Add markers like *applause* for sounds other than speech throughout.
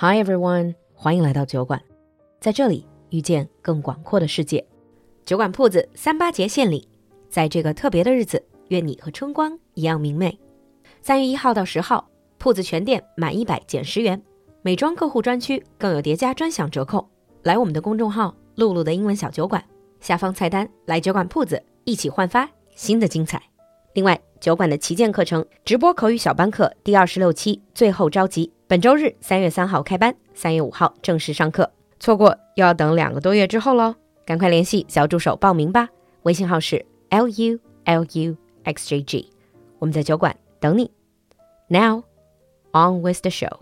Hi everyone，欢迎来到酒馆，在这里遇见更广阔的世界。酒馆铺子三八节献礼，在这个特别的日子，愿你和春光一样明媚。三月一号到十号，铺子全店满一百减十元，美妆客户专区更有叠加专享折扣。来我们的公众号“露露的英文小酒馆”，下方菜单来酒馆铺子一起焕发新的精彩。另外，酒馆的旗舰课程直播口语小班课第二十六期最后召集，本周日三月三号开班，三月五号正式上课，错过又要等两个多月之后喽！赶快联系小助手报名吧，微信号是 l u l u x j g，我们在酒馆等你。Now on with the show.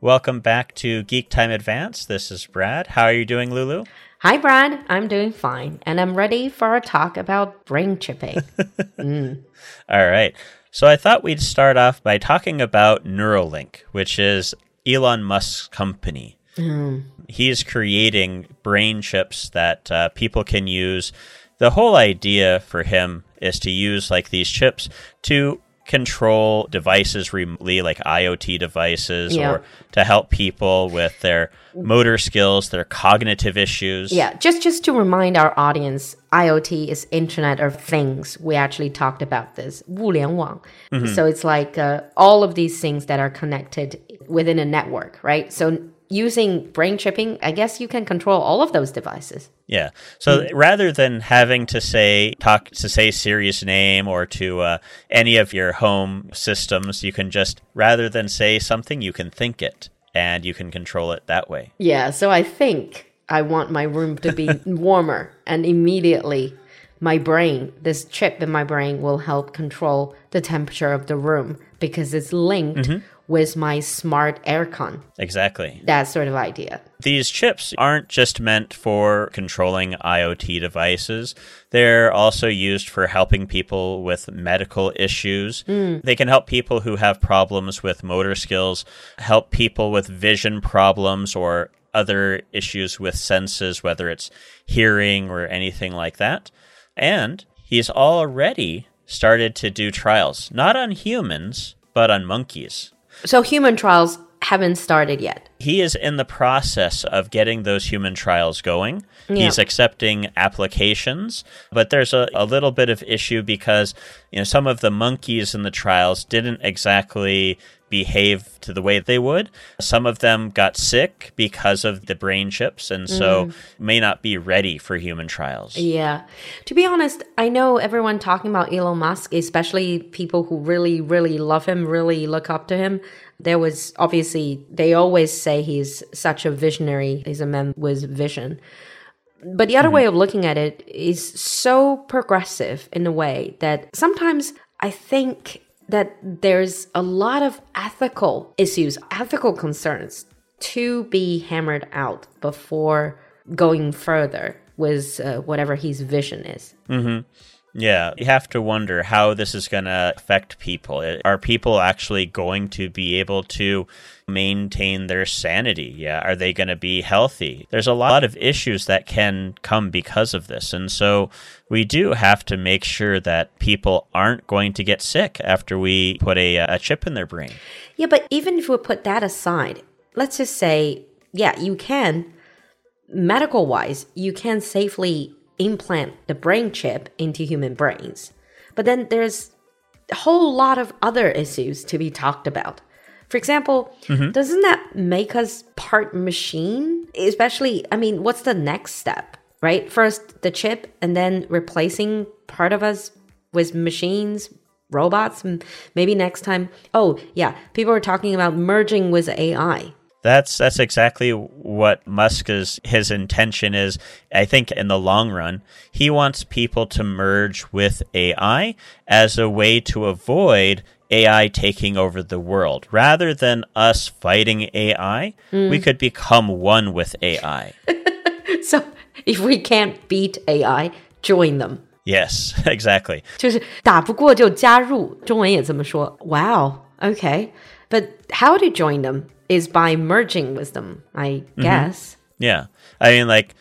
Welcome back to Geek Time Advance. This is Brad. How are you doing, Lulu? Hi, Brad. I'm doing fine, and I'm ready for a talk about brain chipping. mm. *laughs* All right. So I thought we'd start off by talking about Neuralink, which is Elon Musk's company. Mm. He's creating brain chips that uh, people can use. The whole idea for him is to use like these chips to control devices remotely, like IoT devices, yeah. or to help people with their motor skills, their cognitive issues. Yeah, just just to remind our audience, IoT is Internet of Things. We actually talked about this, 物联网. Mm -hmm. So it's like uh, all of these things that are connected within a network, right? So using brain chipping, I guess you can control all of those devices. Yeah. So mm. rather than having to say talk to say Siri's name or to uh, any of your home systems, you can just rather than say something, you can think it and you can control it that way. Yeah. So I think I want my room to be *laughs* warmer, and immediately my brain, this chip in my brain, will help control the temperature of the room because it's linked. Mm -hmm with my smart aircon. Exactly. That sort of idea. These chips aren't just meant for controlling IoT devices. They're also used for helping people with medical issues. Mm. They can help people who have problems with motor skills, help people with vision problems or other issues with senses, whether it's hearing or anything like that. And he's already started to do trials, not on humans, but on monkeys. So human trials haven't started yet. He is in the process of getting those human trials going. Yeah. He's accepting applications, but there's a, a little bit of issue because you know some of the monkeys in the trials didn't exactly behave to the way they would. Some of them got sick because of the brain chips and so mm. may not be ready for human trials. Yeah. To be honest, I know everyone talking about Elon Musk, especially people who really, really love him, really look up to him. There was obviously, they always say he's such a visionary, he's a man with vision. But the other mm -hmm. way of looking at it is so progressive in a way that sometimes I think that there's a lot of ethical issues, ethical concerns to be hammered out before going further with uh, whatever his vision is. Mm-hmm. Yeah, you have to wonder how this is going to affect people. Are people actually going to be able to maintain their sanity? Yeah, are they going to be healthy? There's a lot of issues that can come because of this. And so we do have to make sure that people aren't going to get sick after we put a, a chip in their brain. Yeah, but even if we put that aside, let's just say, yeah, you can, medical wise, you can safely implant the brain chip into human brains. But then there's a whole lot of other issues to be talked about. For example, mm-hmm. doesn't that make us part machine? Especially, I mean, what's the next step, right? First, the chip, and then replacing part of us with machines, robots. Maybe next time. Oh, yeah, people are talking about merging with AI. That's that's exactly what Musk's his intention is. I think in the long run, he wants people to merge with AI as a way to avoid AI taking over the world. Rather than us fighting AI, mm. we could become one with AI. *laughs* so if we can't beat AI, join them. Yes, *laughs* exactly. 就是打不过就加入，中文也这么说。Wow. Okay. But how to join them? Is by merging with them, I mm-hmm. guess. Mm-hmm. Yeah. I mean, like,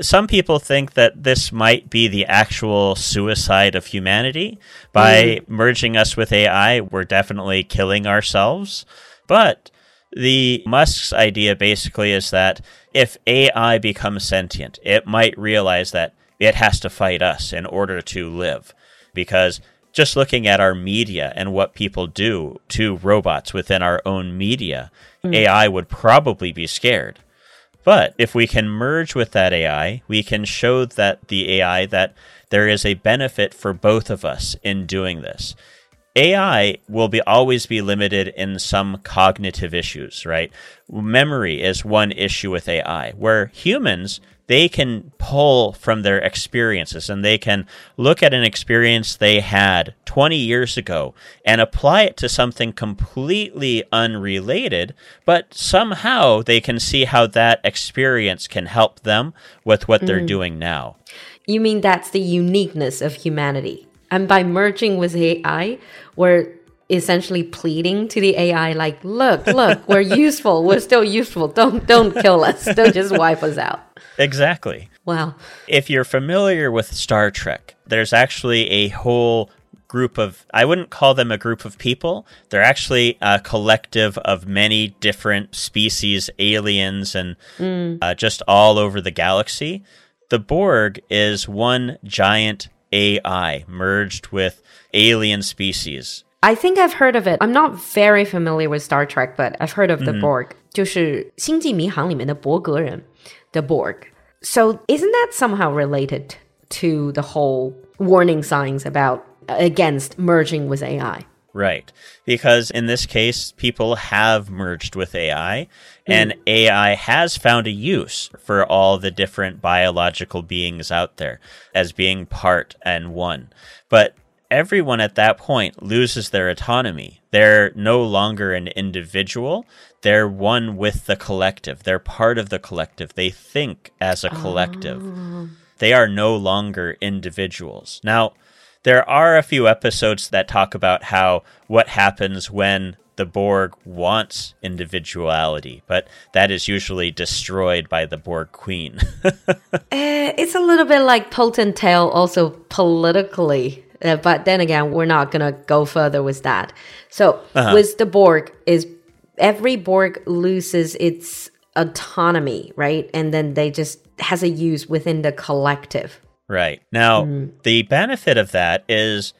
some people think that this might be the actual suicide of humanity. By mm. merging us with AI, we're definitely killing ourselves. But The Musk's idea basically is that if AI becomes sentient, it might realize that it has to fight us in order to live. Because just looking at our media and what people do to robots within our own media, mm. AI would probably be scared. But if we can merge with that AI, we can show that the AI that there is a benefit for both of us in doing this. AI will be always be limited in some cognitive issues, right? Memory is one issue with AI, where humans they can pull from their experiences and they can look at an experience they had 20 years ago and apply it to something completely unrelated, but somehow they can see how that experience can help them with what mm. they're doing now. You mean that's the uniqueness of humanity? And by merging with AI, we're essentially pleading to the AI like, look, look, we're *laughs* useful. We're still useful. Don't don't kill us. Don't just wipe us out. Exactly. Wow. If you're familiar with Star Trek, there's actually a whole group of I wouldn't call them a group of people. They're actually a collective of many different species, aliens, and mm. uh, just all over the galaxy. The Borg is one giant AI merged with alien species. I think I've heard of it. I'm not very familiar with Star Trek, but I've heard of the mm -hmm. Borg. 就是《星际迷航》里面的伯格人, the Borg. So isn't that somehow related to the whole warning signs about against merging with AI? Right. Because in this case, people have merged with AI, mm. and AI has found a use for all the different biological beings out there as being part and one. But everyone at that point loses their autonomy. They're no longer an individual. They're one with the collective. They're part of the collective. They think as a collective. Oh. They are no longer individuals. Now, there are a few episodes that talk about how what happens when the Borg wants individuality, but that is usually destroyed by the Borg Queen. uh, *laughs* it's a little bit like Potent Tale, also politically. Uh, but then again, we're not gonna go further with that. So uh -huh. with the Borg, is every Borg loses its autonomy, right? And then they just has a use within the collective. Right. Now, mm. the benefit of that is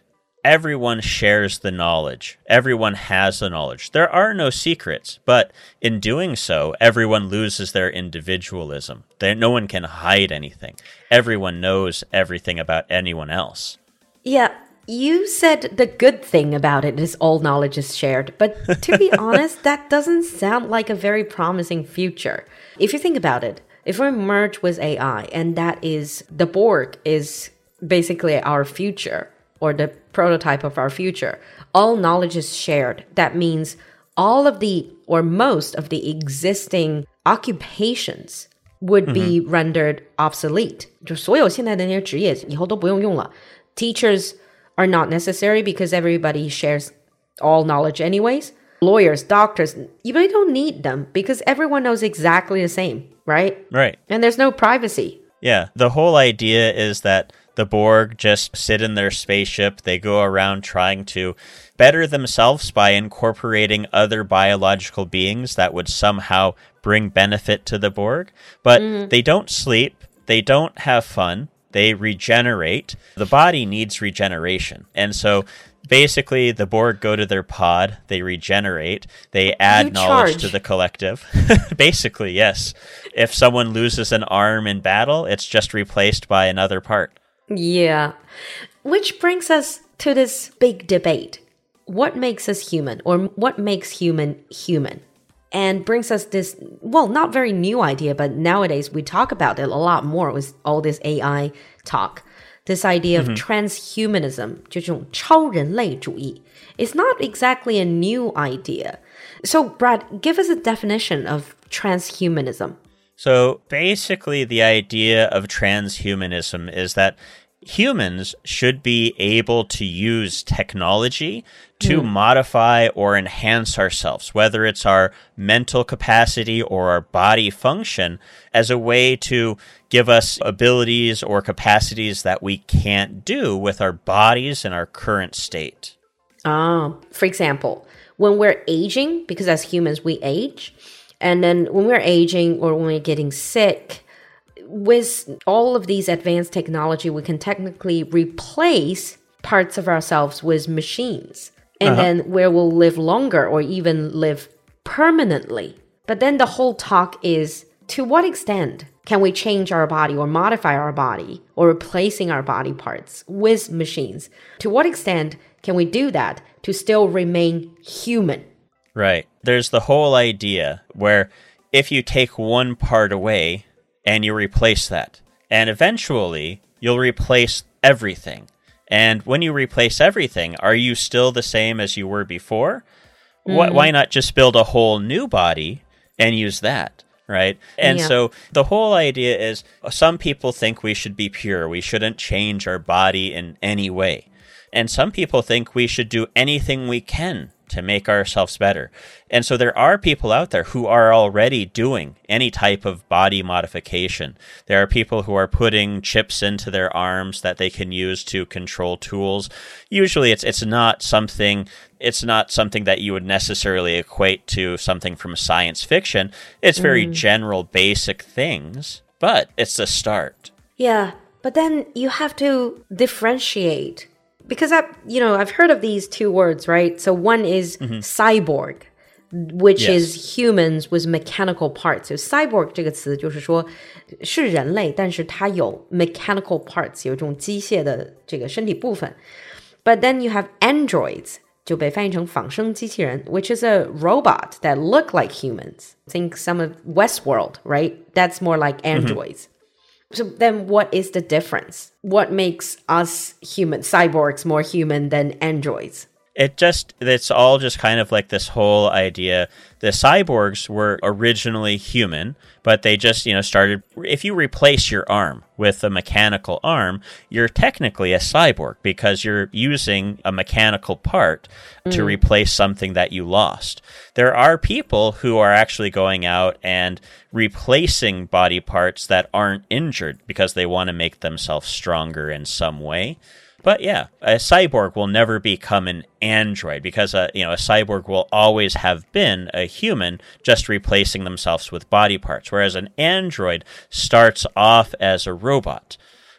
everyone shares the knowledge. Everyone has the knowledge. There are no secrets, but in doing so, everyone loses their individualism. There, no one can hide anything. Everyone knows everything about anyone else. Yeah, you said the good thing about it is all knowledge is shared, but to be *laughs* honest, that doesn't sound like a very promising future. If you think about it, if we merge with AI and that is the Borg is basically our future or the prototype of our future, all knowledge is shared. That means all of the or most of the existing occupations would mm -hmm. be mm-hmm. rendered obsolete. 就所有现在的那些职业以后都不用用了。Teachers are not necessary because everybody shares all knowledge anyways. Lawyers, doctors, you really don't need them because everyone knows exactly the same right? Right. And there's no privacy. Yeah. The whole idea is that the Borg just sit in their spaceship. They go around trying to better themselves by incorporating other biological beings that would somehow bring benefit to the Borg. But mm. they don't sleep, they don't have fun, they regenerate. The body needs regeneration. And so basically the Borg go to their pod, they regenerate, they add you knowledge charge. to the collective. *laughs* basically, yes. If someone loses an arm in battle, it's just replaced by another part. Yeah. Which brings us to this big debate. What makes us human or what makes human human? And brings us this, well, not very new idea, but nowadays we talk about it a lot more with all this AI talk this idea of mm -hmm. transhumanism, 就这种超人类主义, is not exactly a new idea. So, Brad, give us a definition of transhumanism. So, basically, the idea of transhumanism is that humans should be able to use technology to mm. modify or enhance ourselves, whether it's our mental capacity or our body function, as a way to give us abilities or capacities that we can't do with our bodies in our current state. Ah, for example, when we're aging, because as humans we age, and then when we're aging or when we're getting sick, with all of these advanced technology, we can technically replace parts of ourselves with machines. And uh-huh. then where we'll live longer or even live permanently. But then the whole talk is to what extent can we change our body or modify our body or replacing our body parts with machines? To what extent can we do that to still remain human? Right. There's the whole idea where if you take one part away and you replace that, and eventually you'll replace everything. And when you replace everything, are you still the same as you were before? Why, mm-hmm. why not just build a whole new body and use that? Right. And Yeah. so the whole idea is some people think we should be pure. We shouldn't change our body in any way. And some people think we should do anything we can to make ourselves better. And so there are people out there who are already doing any type of body modification. There are people who are putting chips into their arms that they can use to control tools. Usually it's it's not something it's not something that you would necessarily equate to something from science fiction. It's very mm. general basic things, but it's a start. Yeah, but then you have to differentiate because I, you know, I've heard of these two words, right? So one is cyborg, which Yes. is humans with mechanical parts. So cyborg 这个词就是说是人类，但是它有 mechanical parts，有一种机械的这个身体部分。But then you have androids. 就被翻译成仿生机器人, which is a robot that look like humans. Think some of Westworld, right? That's more like androids. So then what is the difference? What makes us human cyborgs more human than androids? It just it's all just kind of like this whole idea. The cyborgs were originally human but they just you know started if you replace your arm with a mechanical arm you're technically a cyborg because you're using a mechanical part to mm. replace something that you lost. There are people who are actually going out and replacing body parts that aren't injured because they want to make themselves stronger in some way but yeah, a cyborg will never become an android because uh, you know a cyborg will always have been a human, just replacing themselves with body parts. Whereas an android starts off as a robot.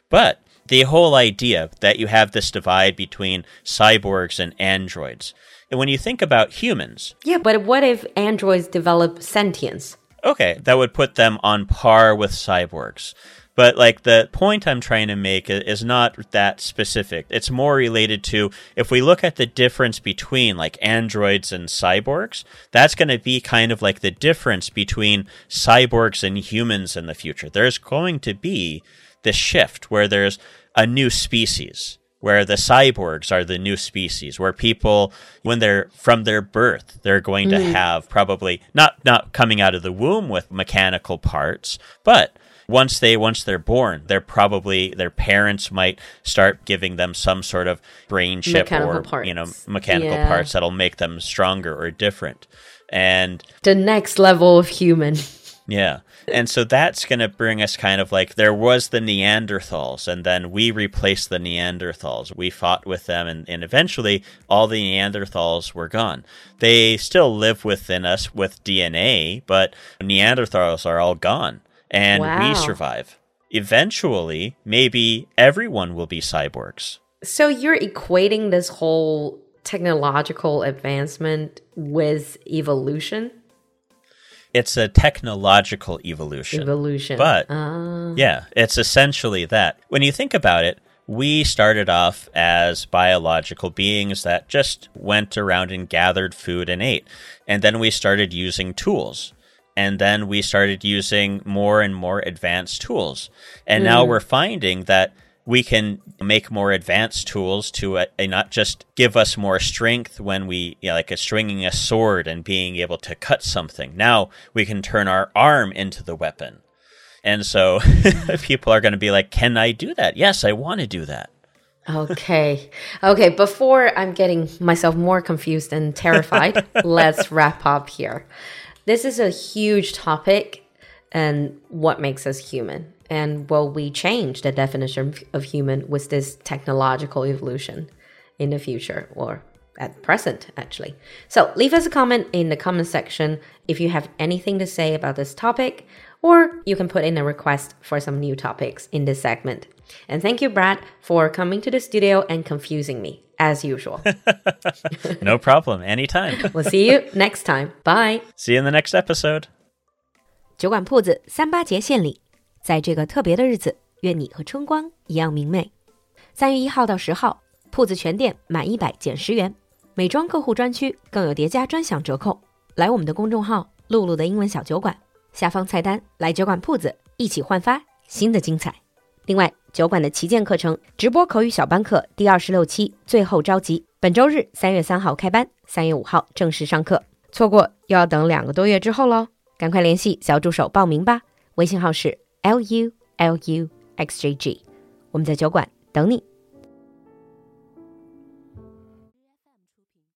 But the whole idea that you have this divide between cyborgs and androids, and when you think about humans, Yeah, but what if androids develop sentience? okay, that would put them on par with cyborgs. But like the point I'm trying to make is not that specific. It's more related to if we look at the difference between like androids and cyborgs, that's going to be kind of like the difference between cyborgs and humans in the future. There's going to be this shift where there's a new species where the cyborgs are the new species where people when they're from their birth they're going to mm-hmm. have probably not not coming out of the womb with mechanical parts but once they once they're born they're probably their parents might start giving them some sort of brain chip Mechanical or you know mechanical Yeah. parts that'll make them stronger or different and The next level of human. *laughs* yeah. And so that's going to bring us kind of like there was the Neanderthals, and then we replaced the Neanderthals. We fought with them, and, and eventually all the Neanderthals were gone. They still live within us with DNA, but Neanderthals are all gone, and Wow. we survive. Eventually, maybe everyone will be cyborgs. So you're equating this whole technological advancement with evolution? It's a technological evolution. Evolution. But Ah. Yeah, it's essentially that. When you think about it, we started off as biological beings that just went around and gathered food and ate. And then we started using tools. And then we started using more and more advanced tools. And now we're finding that we can make more advanced tools to uh, not just give us more strength when we, you know, like a stringing a sword and being able to cut something. Now we can turn our arm into the weapon. And so *laughs* people are going to be like, Can I do that? Yes, I want to do that. Okay. Okay. Before I'm getting myself more confused and terrified, *laughs* let's wrap up here. This is a huge topic and what makes us human. And will we change the definition of human with this technological evolution in the future? Or at present, actually. So leave us a comment in the comment section if you have anything to say about this topic, or you can put in a request for some new topics in this segment. And thank you, Brad, for coming to the studio and confusing me, as usual. no problem. Anytime. we'll see you next time. Bye. See you in the next episode. 酒馆铺子三八节献礼，在这个特别的日子，愿你和春光一样明媚。三月一号到十号，铺子全店满一百减十元，美妆客户专区更有叠加专享折扣。来我们的公众号“璐璐的英文小酒馆”下方菜单，来酒馆铺子一起焕发新的精彩。另外。酒馆的旗舰课程直播口语小班课第二十六期最后召集，本周日三月三号开班，三月五号正式上课，错过又要等两个多月之后喽！赶快联系小助手报名吧，微信号是 l u l u x j g，我们在酒馆等你。